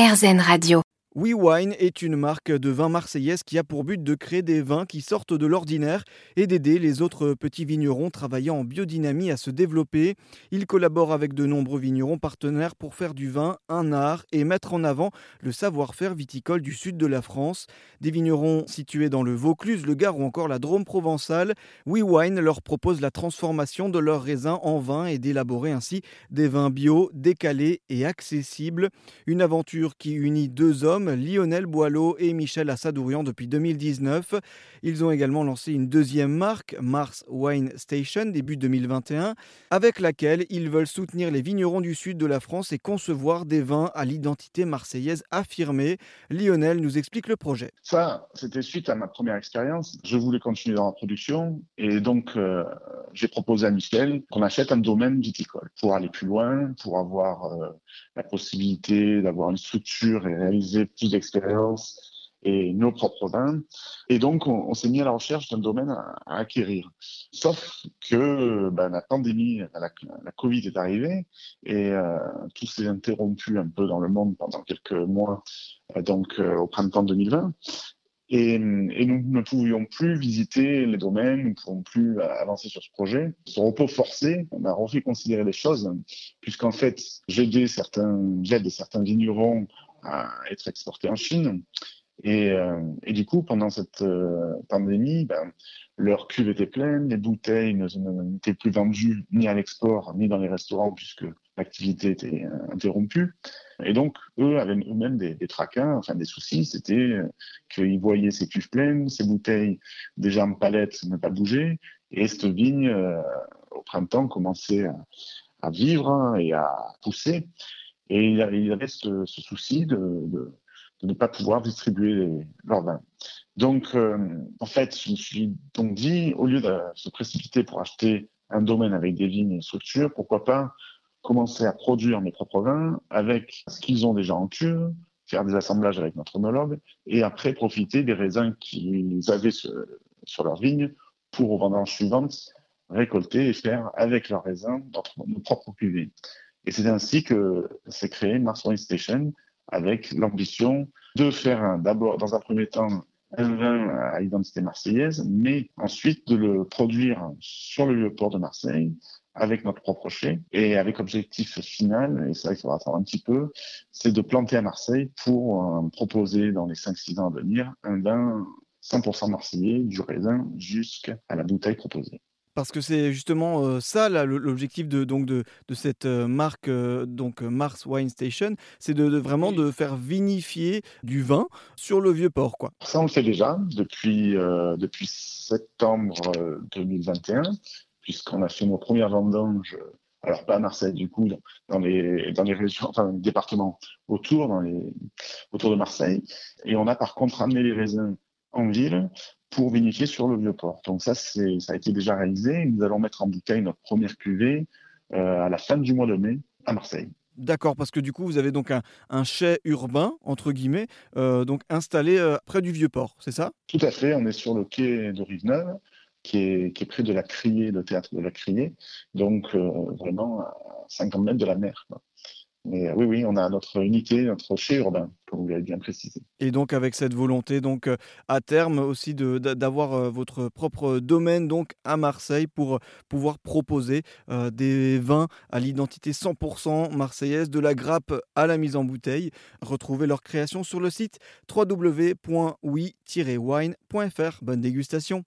RZN Radio. WeWine est une marque de vin marseillaise qui a pour but de créer des vins qui sortent de l'ordinaire et d'aider les autres petits vignerons travaillant en biodynamie à se développer. Il collabore avec de nombreux vignerons partenaires pour faire du vin un art et mettre en avant le savoir-faire viticole du sud de la France. Des vignerons situés dans le Vaucluse, le Gard ou encore la Drôme provençale, WeWine leur propose la transformation de leurs raisins en vin et d'élaborer ainsi des vins bio, décalés et accessibles. Une aventure qui unit deux hommes Lionel Boileau et Michel Assadourian depuis 2019. Ils ont également lancé une deuxième marque, Mars Wine Station, début 2021, avec laquelle ils veulent soutenir les vignerons du sud de la France et concevoir des vins à l'identité marseillaise affirmée. Lionel nous explique le projet. Ça, c'était suite à ma première expérience. Je voulais continuer dans la production et donc euh, j'ai proposé à Michel qu'on achète un domaine viticole pour aller plus loin, pour avoir euh, la possibilité d'avoir une structure et réaliser plus d'expérience et nos propres vins. Et donc, on, s'est mis à la recherche d'un domaine à, acquérir. Sauf que ben, la pandémie, la, la, Covid est arrivée et euh, tout s'est interrompu un peu dans le monde pendant quelques mois, euh, donc euh, au printemps 2020. Et, nous ne pouvions plus visiter les domaines, nous ne pouvions plus avancer sur ce projet. Ce repos forcé, on a refait considérer les choses, puisqu'en fait, j'aidais certains, j'aide certains vignerons à être exportés en Chine. Et, euh, du coup, pendant cette euh, pandémie, ben, leur cuve était pleine, les bouteilles n'étaient plus vendues ni à l'export ni dans les restaurants puisque l'activité était euh, interrompue. Et donc, eux avaient eux-mêmes des, des, traquins, enfin des soucis. C'était qu'ils voyaient ces cuves pleines, ces bouteilles déjà en palette ne pas bouger, et cette vigne, au printemps, commençait à, vivre et à pousser. Et il avait ce, souci de, ne pas pouvoir distribuer leurs vins. Donc, euh, en fait, je me suis donc dit, au lieu de se précipiter pour acheter un domaine avec des vignes et structures, pourquoi pas commencer à produire mes propres vins avec ce qu'ils ont déjà en cure, faire des assemblages avec notre homologue, et après profiter des raisins qu'ils avaient sur, sur leurs vignes pour, aux vendanges suivantes, récolter et faire avec leurs raisins notre, nos propres cuvées. Et c'est ainsi que s'est créé Mars Wine Station avec l'ambition de faire d'abord, dans un premier temps, un vin à identité marseillaise, mais ensuite de le produire sur le lieu port de Marseille avec notre propre chai et avec objectif final, et vrai qu'il faudra attendre un petit peu, c'est de planter à Marseille pour euh, proposer dans les 5-6 ans à venir un vin 100% marseillais, du raisin jusqu'à la bouteille proposée parce que c'est justement ça l'objectif de, donc de, de cette marque donc Mars Wine Station, c'est de, vraiment de faire vinifier du vin sur le vieux port quoi. Ça on le fait déjà depuis depuis septembre 2021 puisqu'on a fait nos premières vendanges alors pas à Marseille du coup dans les dans les régions enfin les départements autour dans les autour de Marseille et on a par contre amené les raisins en ville pour vinifier sur le vieux port. Donc ça, c'est, ça a été déjà réalisé. Nous allons mettre en bouteille notre première cuvée euh, à la fin du mois de mai à Marseille. D'accord, parce que du coup, vous avez donc un, un chai urbain, entre guillemets, euh, donc installé euh, près du vieux port, c'est ça? Tout à fait, on est sur le quai de Rive-Neuve, qui est, près de la Criée, le théâtre de la Criée, donc euh, vraiment à 50 mètres de la mer. Mais euh, oui, oui, on a notre unité, notre chai urbain, comme vous l'avez bien précisé. Et donc avec cette volonté, donc euh, à terme aussi d'avoir votre propre domaine donc à Marseille pour pouvoir proposer des vins à l'identité 100% marseillaise, de la grappe à la mise en bouteille. Retrouvez leur création sur le site www.oui-wine.fr. Bonne dégustation.